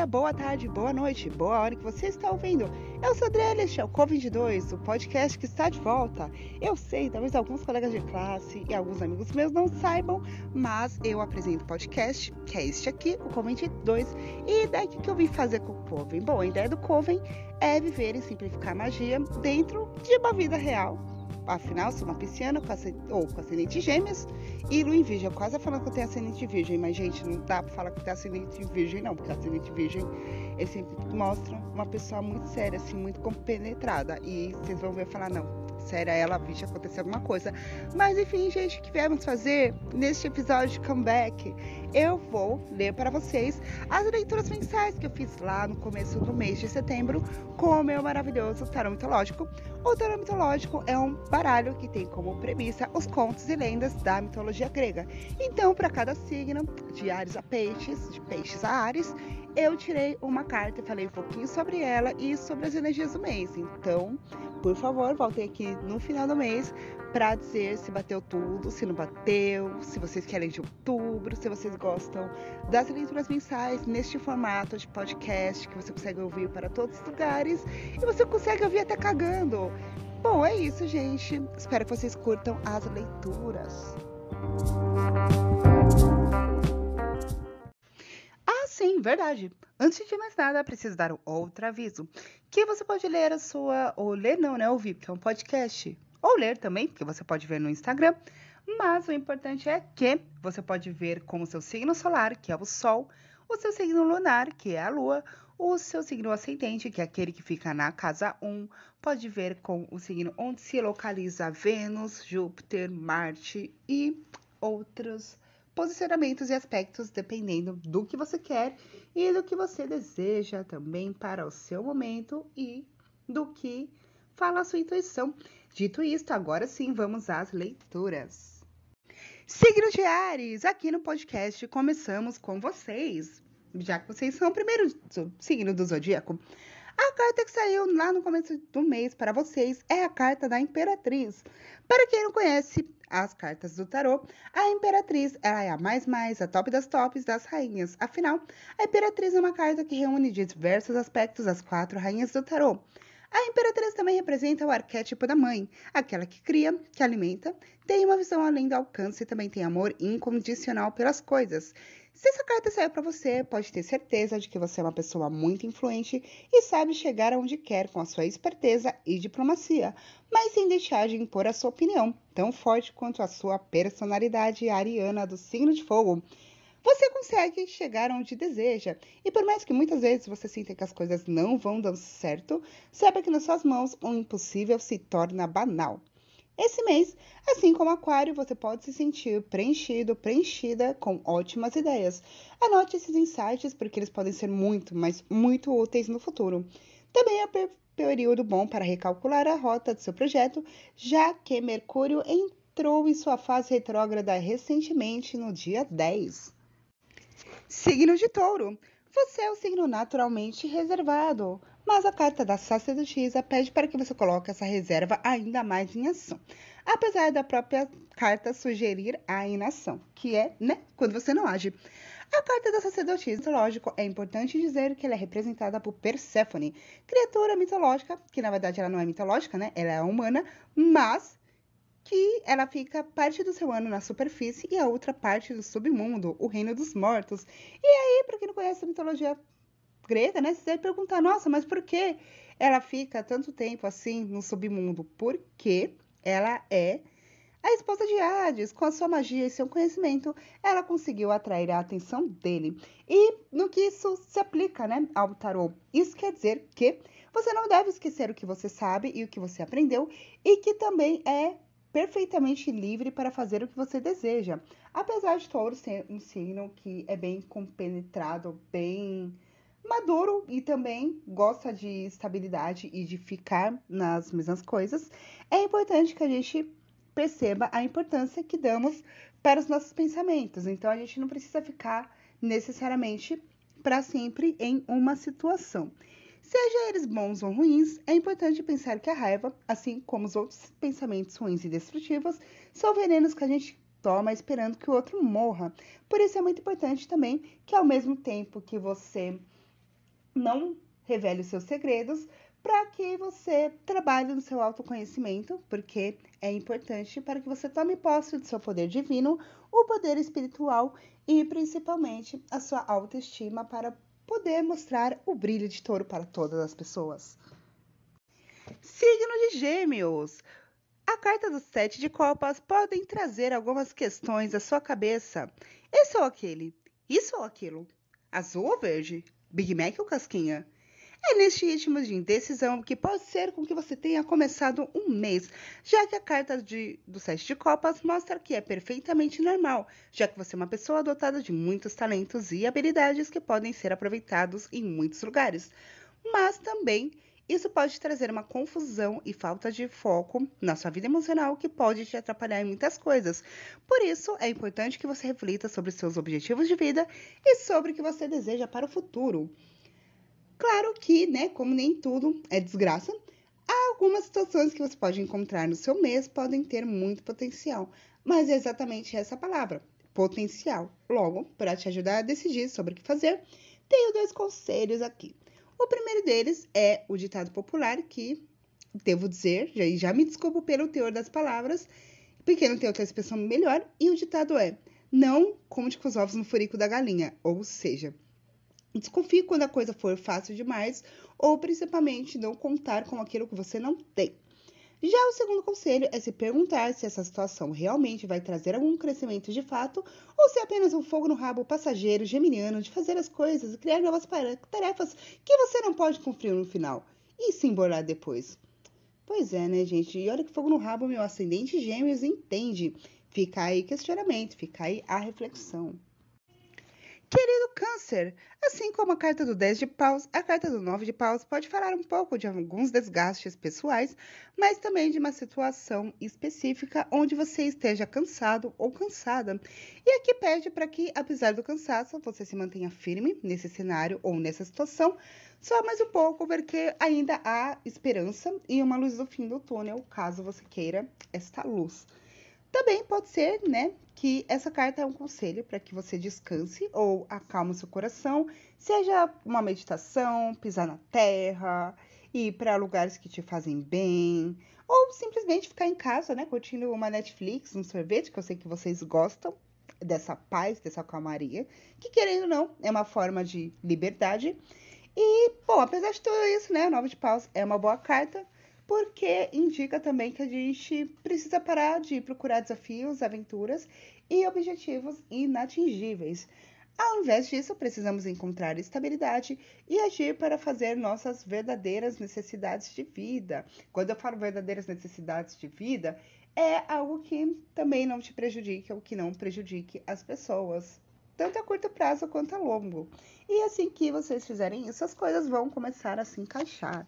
dia, boa tarde, boa noite, boa hora que você está ouvindo. Eu sou Adriana, este é o Covid-2, o podcast que está de volta. Eu sei, talvez alguns colegas de classe e alguns amigos meus não saibam, mas eu apresento o podcast, que é este aqui, o Covid-2. E daí o que eu vim fazer com o Coven? Bom, a ideia do Coven é viver e simplificar magia dentro de uma vida real, Afinal, sou uma pisciana ou com ascendente gêmeas e lua em virgem. Quase falando que eu tenho ascendente virgem, mas, gente, não dá pra falar que eu tenho ascendente virgem, não, porque ascendente virgem, ele sempre mostra uma pessoa muito séria, assim, muito compenetrada. E vocês vão ver falar, não, séria ela, vixe, aconteceu alguma coisa. Mas enfim, gente, o que viemos fazer neste episódio de comeback? Eu vou ler para vocês as leituras mensais que eu fiz lá no começo do mês de setembro com o meu maravilhoso tarô mitológico. O tarô mitológico é um baralho que tem como premissa os contos e lendas da mitologia grega. Então, para cada signo, de Ares a Peixes, de Peixes a Ares, eu tirei uma carta e falei um pouquinho sobre ela e sobre as energias do mês. Então, por favor, voltem aqui no final do mês para dizer se bateu tudo, se não bateu, se vocês querem de outubro, se vocês gostam das leituras mensais neste formato de podcast que você consegue ouvir para todos os lugares e você consegue ouvir até cagando. Bom, é isso, gente. Espero que vocês curtam as leituras. Sim, verdade. Antes de mais nada, preciso dar outro aviso. Que você pode ler a sua. Ou ler não, né? Ouvir, porque é um podcast. Ou ler também, porque você pode ver no Instagram. Mas o importante é que você pode ver com o seu signo solar, que é o Sol, o seu signo lunar, que é a Lua, o seu signo ascendente, que é aquele que fica na casa 1, pode ver com o signo onde se localiza Vênus, Júpiter, Marte e outros posicionamentos e aspectos dependendo do que você quer e do que você deseja também para o seu momento e do que fala a sua intuição. Dito isto, agora sim vamos às leituras. Signo de Ares, aqui no podcast começamos com vocês, já que vocês são o primeiro signo do zodíaco. A carta que saiu lá no começo do mês para vocês é a carta da Imperatriz. Para quem não conhece, as cartas do tarô, a Imperatriz é a mais mais, a top das tops das rainhas. Afinal, a Imperatriz é uma carta que reúne diversos aspectos as quatro rainhas do tarô. A Imperatriz também representa o arquétipo da mãe, aquela que cria, que alimenta, tem uma visão além do alcance e também tem amor incondicional pelas coisas. Se essa carta saiu para você, pode ter certeza de que você é uma pessoa muito influente e sabe chegar aonde quer com a sua esperteza e diplomacia, mas sem deixar de impor a sua opinião, tão forte quanto a sua personalidade ariana do signo de fogo. Você consegue chegar onde deseja, e por mais que muitas vezes você sinta que as coisas não vão dar certo, saiba que nas suas mãos o impossível se torna banal. Esse mês, assim como Aquário, você pode se sentir preenchido, preenchida com ótimas ideias. Anote esses insights porque eles podem ser muito, mas muito úteis no futuro. Também é período bom para recalcular a rota do seu projeto, já que Mercúrio entrou em sua fase retrógrada recentemente no dia 10. Signo de Touro. Você é o signo naturalmente reservado, mas a carta da sacerdotisa pede para que você coloque essa reserva ainda mais em ação, apesar da própria carta sugerir a inação, que é, né, quando você não age. A carta da sacerdotisa, lógico, é importante dizer que ela é representada por Perséfone, criatura mitológica, que na verdade ela não é mitológica, né? Ela é humana, mas que ela fica parte do seu ano na superfície e a outra parte do submundo, o reino dos mortos. E aí, para quem não conhece a mitologia grega, né, você deve perguntar, nossa, mas por que ela fica tanto tempo assim no submundo? Porque ela é a esposa de Hades, com a sua magia e seu conhecimento, ela conseguiu atrair a atenção dele. E no que isso se aplica, né, ao tarô? Isso quer dizer que você não deve esquecer o que você sabe e o que você aprendeu e que também é perfeitamente livre para fazer o que você deseja. Apesar de Touro ser um signo que é bem compenetrado, bem maduro e também gosta de estabilidade e de ficar nas mesmas coisas, é importante que a gente perceba a importância que damos para os nossos pensamentos. Então a gente não precisa ficar necessariamente para sempre em uma situação. Seja eles bons ou ruins, é importante pensar que a raiva, assim como os outros pensamentos ruins e destrutivos, são venenos que a gente toma esperando que o outro morra. Por isso é muito importante também que ao mesmo tempo que você não revele os seus segredos para que você trabalhe no seu autoconhecimento, porque é importante para que você tome posse do seu poder divino, o poder espiritual e principalmente a sua autoestima para poder mostrar o brilho de touro para todas as pessoas. Signo de Gêmeos. A carta dos sete de copas podem trazer algumas questões à sua cabeça. Esse ou aquele? Isso ou aquilo? Azul ou verde? Big Mac ou casquinha? É neste ritmo de indecisão que pode ser com que você tenha começado um mês, já que a carta de, do Sete de Copas mostra que é perfeitamente normal, já que você é uma pessoa dotada de muitos talentos e habilidades que podem ser aproveitados em muitos lugares. Mas também isso pode trazer uma confusão e falta de foco na sua vida emocional que pode te atrapalhar em muitas coisas. Por isso, é importante que você reflita sobre seus objetivos de vida e sobre o que você deseja para o futuro. Claro que, né, como nem tudo é desgraça, algumas situações que você pode encontrar no seu mês podem ter muito potencial, mas é exatamente essa palavra, potencial. Logo, para te ajudar a decidir sobre o que fazer, tenho dois conselhos aqui. O primeiro deles é o ditado popular que devo dizer, já, já me desculpo pelo teor das palavras, porque não tem outra expressão melhor, e o ditado é: não conte com os ovos no furico da galinha, ou seja, Desconfie quando a coisa for fácil demais ou principalmente não contar com aquilo que você não tem. Já o segundo conselho é se perguntar se essa situação realmente vai trazer algum crescimento de fato ou se é apenas um fogo no rabo passageiro geminiano de fazer as coisas e criar novas tarefas que você não pode cumprir no final e se embolar depois. Pois é, né, gente? E olha que fogo no rabo meu ascendente gêmeos entende. Fica aí questionamento, fica aí a reflexão. Querido Câncer, assim como a carta do 10 de paus, a carta do 9 de paus pode falar um pouco de alguns desgastes pessoais, mas também de uma situação específica onde você esteja cansado ou cansada. E aqui pede para que, apesar do cansaço, você se mantenha firme nesse cenário ou nessa situação, só mais um pouco, porque ainda há esperança e uma luz no fim do túnel, caso você queira esta luz. Também pode ser, né, que essa carta é um conselho para que você descanse ou acalme seu coração, seja uma meditação, pisar na terra, ir para lugares que te fazem bem, ou simplesmente ficar em casa, né, curtindo uma Netflix, um sorvete, que eu sei que vocês gostam dessa paz, dessa calmaria, que querendo ou não, é uma forma de liberdade. E, bom, apesar de tudo isso, né, o Nove de Paus é uma boa carta porque indica também que a gente precisa parar de procurar desafios, aventuras e objetivos inatingíveis. Ao invés disso, precisamos encontrar estabilidade e agir para fazer nossas verdadeiras necessidades de vida. Quando eu falo verdadeiras necessidades de vida, é algo que também não te prejudique ou que não prejudique as pessoas, tanto a curto prazo quanto a longo. E assim que vocês fizerem isso, as coisas vão começar a se encaixar.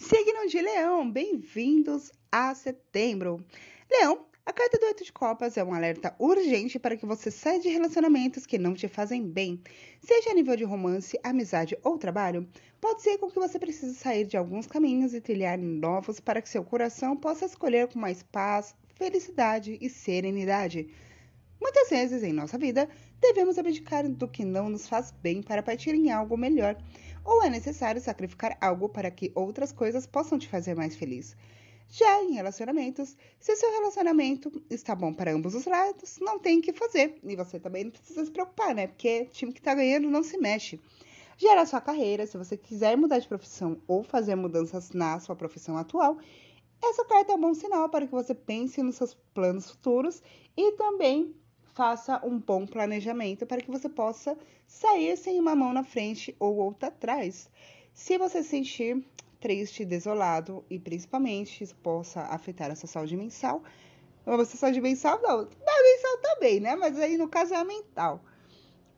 Signo de Leão, bem-vindos a setembro. Leão, a carta do Oito de Copas é um alerta urgente para que você saia de relacionamentos que não te fazem bem, seja a nível de romance, amizade ou trabalho. Pode ser com que você precise sair de alguns caminhos e trilhar novos para que seu coração possa escolher com mais paz, felicidade e serenidade. Muitas vezes em nossa vida, devemos abdicar do que não nos faz bem para partir em algo melhor ou é necessário sacrificar algo para que outras coisas possam te fazer mais feliz. Já em relacionamentos, se seu relacionamento está bom para ambos os lados, não tem o que fazer. E você também não precisa se preocupar, né? Porque o time que está ganhando não se mexe. Na sua carreira, se você quiser mudar de profissão ou fazer mudanças na sua profissão atual, essa carta é um bom sinal para que você pense nos seus planos futuros e também faça um bom planejamento para que você possa sair sem uma mão na frente ou outra atrás. Se você se sentir triste, desolado e principalmente isso possa afetar a sua saúde mensal, a sua saúde mensal não, na mensal também, né? Mas aí no caso é a mental.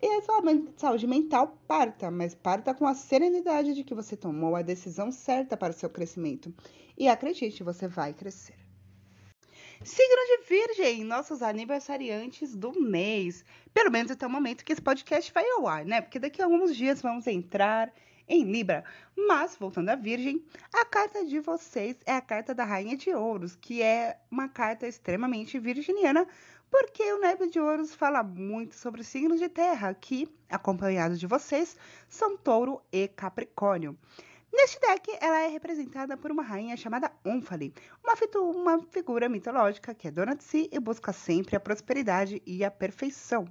E a sua saúde mental parta, mas parta com a serenidade de que você tomou a decisão certa para o seu crescimento. E acredite, você vai crescer. Signo de Virgem, nossos aniversariantes do mês. Pelo menos até o momento que esse podcast vai ao ar, né? Porque daqui a alguns dias vamos entrar em Libra. Mas, voltando à Virgem, a carta de vocês é a carta da Rainha de Ouros, que é uma carta extremamente virginiana, porque o naipe de ouros fala muito sobre os signos de terra, que, acompanhados de vocês, são touro e capricórnio. Neste deck, ela é representada por uma rainha chamada Omphale, uma, uma figura mitológica que é dona de si e busca sempre a prosperidade e a perfeição.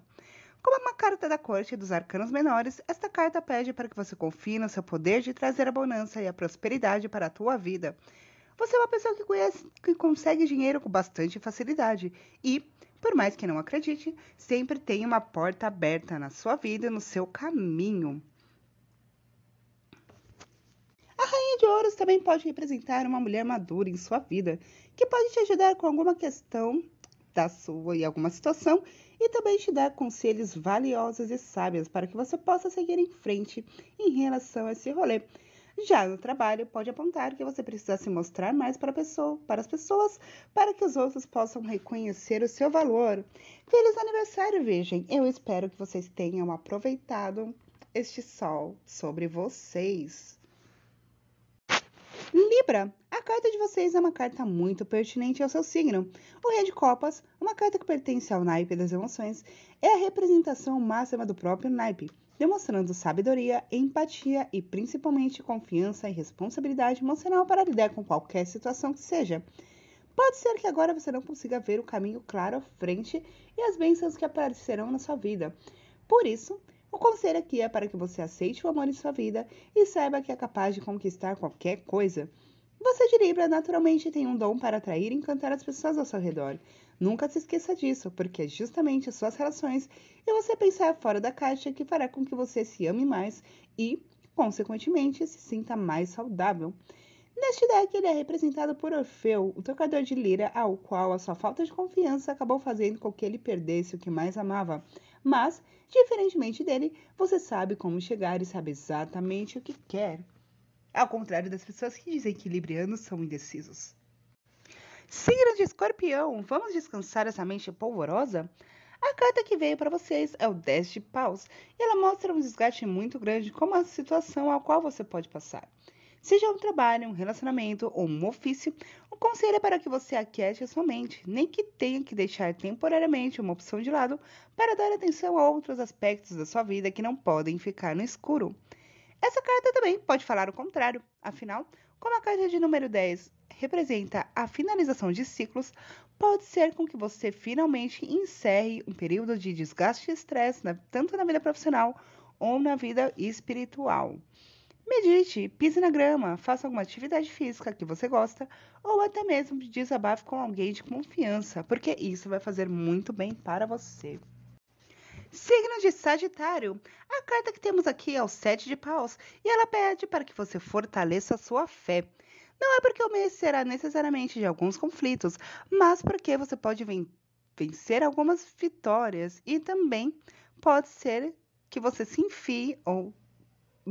Como uma carta da corte dos arcanos menores, esta carta pede para que você confie no seu poder de trazer a bonança e a prosperidade para a tua vida. Você é uma pessoa que, conhece, que consegue dinheiro com bastante facilidade e, por mais que não acredite, sempre tem uma porta aberta na sua vida e no seu caminho. A Rainha de Ouros também pode representar uma mulher madura em sua vida, que pode te ajudar com alguma questão da sua e alguma situação e também te dar conselhos valiosos e sábios para que você possa seguir em frente em relação a esse rolê. Já no trabalho, pode apontar que você precisa se mostrar mais para, pessoa, para as pessoas, para que os outros possam reconhecer o seu valor. Feliz aniversário, Virgem! Eu espero que vocês tenham aproveitado este sol sobre vocês. Libra, a carta de vocês é uma carta muito pertinente ao seu signo. O Rei de Copas, uma carta que pertence ao naipe das emoções, é a representação máxima do próprio naipe demonstrando sabedoria, empatia e principalmente confiança e responsabilidade emocional para lidar com qualquer situação que seja. Pode ser que agora você não consiga ver o caminho claro à frente e as bênçãos que aparecerão na sua vida. Por isso, o conselho aqui é para que você aceite o amor em sua vida e saiba que é capaz de conquistar qualquer coisa. Você de Libra naturalmente tem um dom para atrair e encantar as pessoas ao seu redor. Nunca se esqueça disso, porque é justamente as suas relações e você pensar fora da caixa que fará com que você se ame mais e, consequentemente, se sinta mais saudável. Neste deck, ele é representado por Orfeu, o tocador de lira, ao qual a sua falta de confiança acabou fazendo com que ele perdesse o que mais amava. Mas, diferentemente dele, você sabe como chegar e sabe exatamente o que quer. Ao contrário das pessoas que dizem que librianos são indecisos. Signo de escorpião, vamos descansar essa mente polvorosa? A carta que veio para vocês é o 10 de paus e ela mostra um desgaste muito grande como a situação a qual você pode passar. Seja um trabalho, um relacionamento ou um ofício, o conselho é para que você aquiete a sua mente, nem que tenha que deixar temporariamente uma opção de lado para dar atenção a outros aspectos da sua vida que não podem ficar no escuro. Essa carta também pode falar o contrário, afinal, como a carta de número 10 representa a finalização de ciclos, pode ser com que você finalmente encerre um período de desgaste e estresse, tanto na vida profissional ou na vida espiritual. Medite, pise na grama, faça alguma atividade física que você gosta ou até mesmo desabafe com alguém de confiança, porque isso vai fazer muito bem para você. Signo de Sagitário. A carta que temos aqui é o Sete de Paus e ela pede para que você fortaleça a sua fé. Não é porque o mês será necessariamente de alguns conflitos, mas porque você pode vencer algumas vitórias e também pode ser que você se enfie ou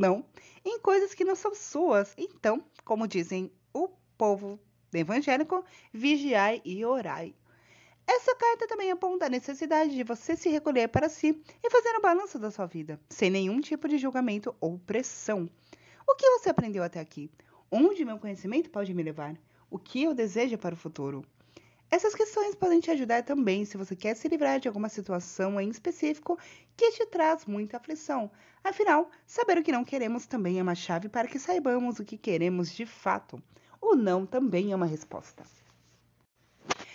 não em coisas que não são suas. Então, como dizem o povo evangélico, vigiai e orai. Essa carta também aponta a necessidade de você se recolher para si e fazer um balanço da sua vida, sem nenhum tipo de julgamento ou pressão. O que você aprendeu até aqui? Onde meu conhecimento pode me levar? O que eu desejo para o futuro? Essas questões podem te ajudar também se você quer se livrar de alguma situação em específico que te traz muita aflição. Afinal, saber o que não queremos também é uma chave para que saibamos o que queremos de fato. O não também é uma resposta.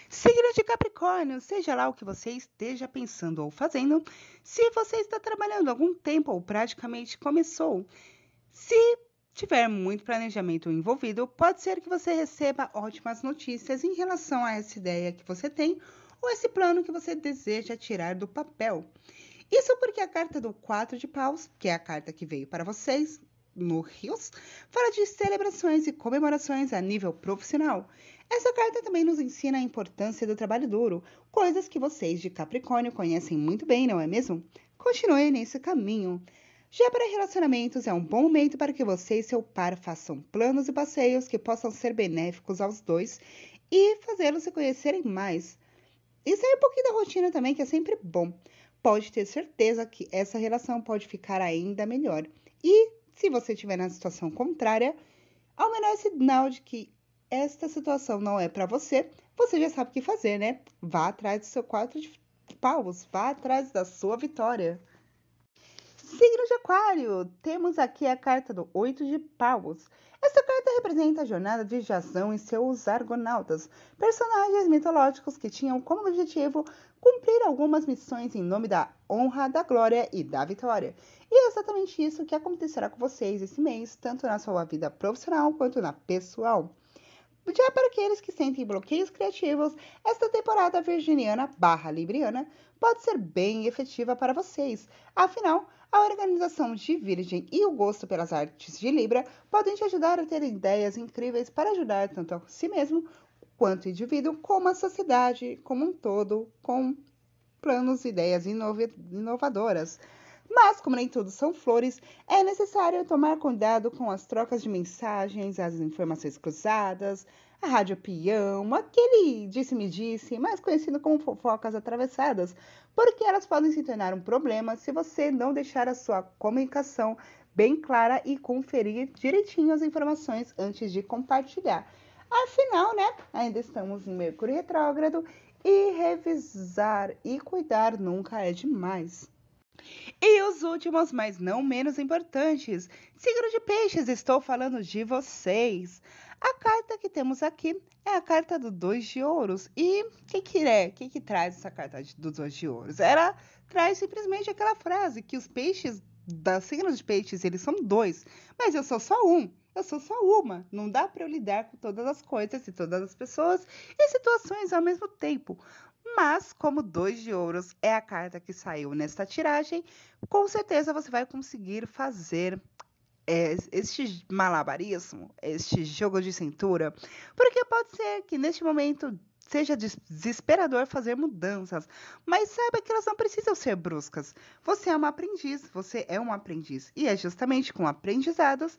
Signo de Capricórnio, seja lá o que você esteja pensando ou fazendo, se você está trabalhando algum tempo ou praticamente começou, se tiver muito planejamento envolvido, pode ser que você receba ótimas notícias em relação a essa ideia que você tem ou esse plano que você deseja tirar do papel. Isso porque a carta do 4 de paus, que é a carta que veio para vocês no Rios, fala de celebrações e comemorações a nível profissional. Essa carta também nos ensina a importância do trabalho duro, coisas que vocês de Capricórnio conhecem muito bem, não é mesmo? Continue nesse caminho. Já para relacionamentos, é um bom momento para que você e seu par façam planos e passeios que possam ser benéficos aos dois e fazê-los se conhecerem mais. E sair um pouquinho da rotina também, que é sempre bom. Pode ter certeza que essa relação pode ficar ainda melhor. E se você estiver na situação contrária, ao menor sinal de que esta situação não é para você, você já sabe o que fazer, né? Vá atrás do seu quatro de paus, vá atrás da sua vitória. Signo de Aquário, temos aqui a carta do Oito de Paus. Essa carta representa a jornada de Jação e seus argonautas, personagens mitológicos que tinham como objetivo cumprir algumas missões em nome da honra, da glória e da vitória. E é exatamente isso que acontecerá com vocês esse mês, tanto na sua vida profissional quanto na pessoal. Já para aqueles que sentem bloqueios criativos, esta temporada virginiana barra libriana pode ser bem efetiva para vocês. Afinal, a organização de Virgem e o gosto pelas artes de Libra podem te ajudar a ter ideias incríveis para ajudar tanto a si mesmo quanto indivíduo, como a sociedade como um todo, com planos e ideias inovadoras. Mas, como nem tudo são flores, é necessário tomar cuidado com as trocas de mensagens, as informações cruzadas, a rádio peão, aquele disse-me-disse, mais conhecido como fofocas atravessadas, porque elas podem se tornar um problema se você não deixar a sua comunicação bem clara e conferir direitinho as informações antes de compartilhar. Afinal, né, ainda estamos em Mercúrio retrógrado e revisar e cuidar nunca é demais. E os últimos, mas não menos importantes, signo de peixes, estou falando de vocês. A carta que temos aqui é a carta do dois de ouros. E o que, que é? O que, que traz essa carta do dois de ouros? Ela traz simplesmente aquela frase que os peixes, da signo de peixes, eles são dois, mas eu sou só um. Eu sou só uma. Não dá para eu lidar com todas as coisas e todas as pessoas e situações ao mesmo tempo. Mas, como dois de ouros é a carta que saiu nesta tiragem, com certeza você vai conseguir fazer é, este malabarismo, este jogo de cintura, porque pode ser que neste momento seja desesperador fazer mudanças, mas saiba que elas não precisam ser bruscas. Você é uma aprendiz, você é um aprendiz, e é justamente com aprendizados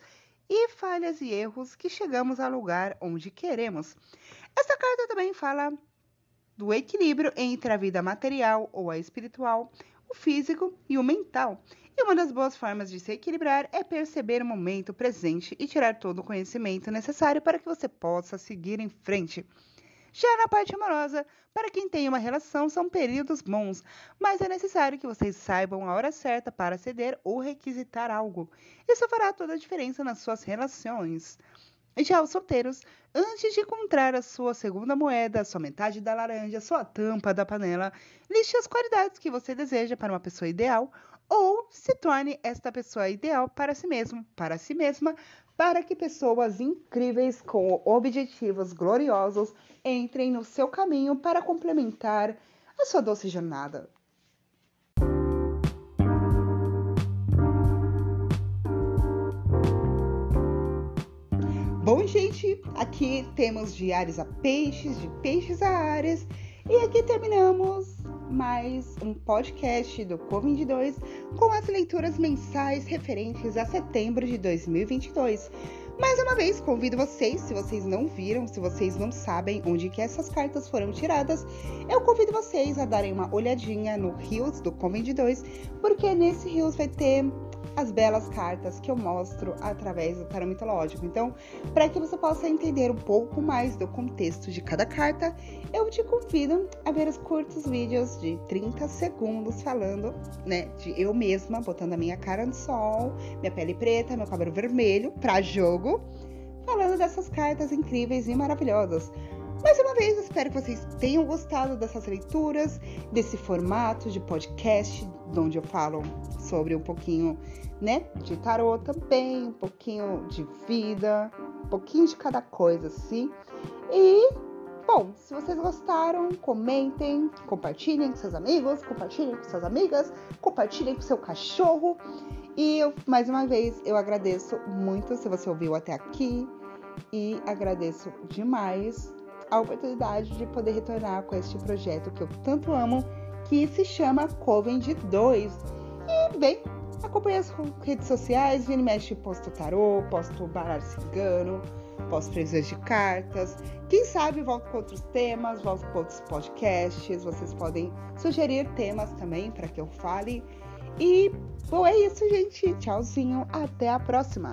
e falhas e erros que chegamos ao lugar onde queremos. Essa carta também fala do equilíbrio entre a vida material ou a espiritual, o físico e o mental. E uma das boas formas de se equilibrar é perceber o momento presente e tirar todo o conhecimento necessário para que você possa seguir em frente. Já na parte amorosa, para quem tem uma relação, são períodos bons, mas é necessário que vocês saibam a hora certa para ceder ou requisitar algo. Isso fará toda a diferença nas suas relações. Já os solteiros, antes de encontrar a sua segunda moeda, a sua metade da laranja, a sua tampa da panela, liste as qualidades que você deseja para uma pessoa ideal ou se torne esta pessoa ideal para si mesmo, para si mesma, para que pessoas incríveis com objetivos gloriosos entrem no seu caminho para complementar a sua doce jornada. Gente, aqui temos de Ares a Peixes, de Peixes a Ares, e aqui terminamos mais um podcast do Co22 com as leituras mensais referentes a setembro de 2022. Mais uma vez, convido vocês, se vocês não viram, se vocês não sabem onde que essas cartas foram tiradas, eu convido vocês a darem uma olhadinha no Rios do Co22, porque nesse Rios vai ter as belas cartas que eu mostro através do tarot mitológico. Então, para que você possa entender um pouco mais do contexto de cada carta, eu te convido a ver os curtos vídeos de 30 segundos falando, né, de eu mesma botando a minha cara no sol, minha pele preta, meu cabelo vermelho para jogo, falando dessas cartas incríveis e maravilhosas. Mais uma vez, espero que vocês tenham gostado dessas leituras, desse formato de podcast, onde eu falo sobre um pouquinho, né, de tarot também, um pouquinho de vida, um pouquinho de cada coisa, assim. E, bom, se vocês gostaram, comentem, compartilhem com seus amigos, compartilhem com suas amigas, compartilhem com seu cachorro. E eu, mais uma vez, eu agradeço muito se você ouviu até aqui e agradeço demais a oportunidade de poder retornar com este projeto que eu tanto amo, que se chama Coven de 2. E, bem, acompanhe as redes sociais, vira mexe, posto tarô, posto baralho cigano, posto previsões de cartas. Quem sabe volto com outros temas, volto com outros podcasts. Vocês podem sugerir temas também para que eu fale. E Bom, é isso, gente. Tchauzinho. Até a próxima.